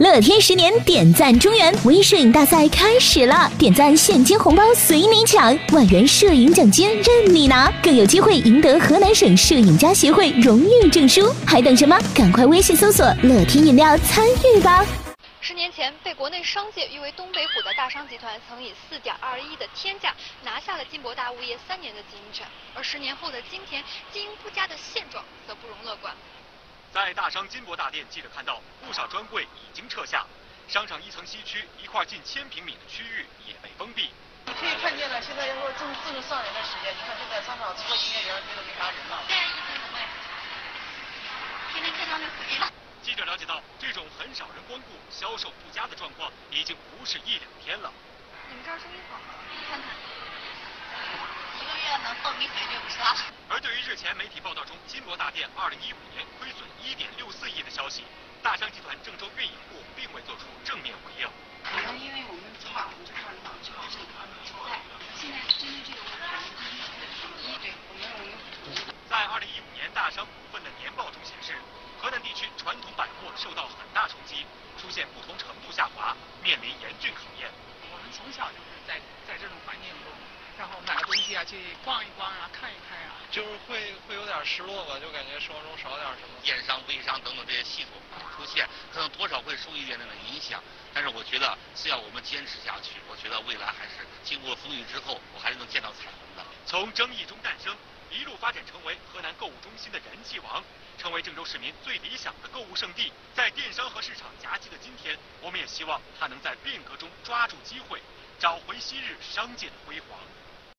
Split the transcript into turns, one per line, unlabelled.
乐天十年点赞中原微摄影大赛开始了，点赞现金红包随你抢，万元摄影奖金任你拿，更有机会赢得河南省摄影家协会荣誉证书。还等什么？赶快微信搜索乐天饮料参与吧！
十年前，被国内商界誉为“东北虎”的大商集团，曾以四点二亿的天价拿下了金博大物业三年的经营权。而十年后的今天，经营不佳的现状则不容乐观。
在大商金博大店，记者看到不少专柜已经撤下，商场一层西区一块近千平米的区域也被封闭。
你可以看见了，现在要说正正上人的时间，你看现在商场除了营业员，别的没啥人了。现在一分不卖，
天天看他们死了。记者了解到，这种很少人光顾、销售不佳的状况，已经不是一两天了。
你们这儿生意好吗？看看。
一个月能破米
而对于日前媒体报道中金博大店二零一五年亏损一点六四亿的消息，大商集团郑州运营部并未做出正面回应。
可能因为我们早晚就看到就好这个存在，现在针对这个问题，对，我们我们。
在二零一五年大商股份的年报中显示，河南地区传统百货受到很大冲击，出现不同程度下滑，面临严峻考验。
我们从小就是在在这种环境中。然后买个东西啊，去逛一逛啊，看一看啊，
就是会会有点失落吧，就感觉生活中少点什么。
电商、微商等等这些系统出现，可能多少会受一点点的影响。但是我觉得，只要我们坚持下去，我觉得未来还是经过风雨之后，我还是能见到彩虹的。
从争议中诞生，一路发展成为河南购物中心的人气王，成为郑州市民最理想的购物圣地。在电商和市场夹击的今天，我们也希望它能在变革中抓住机会，找回昔日商界的辉煌。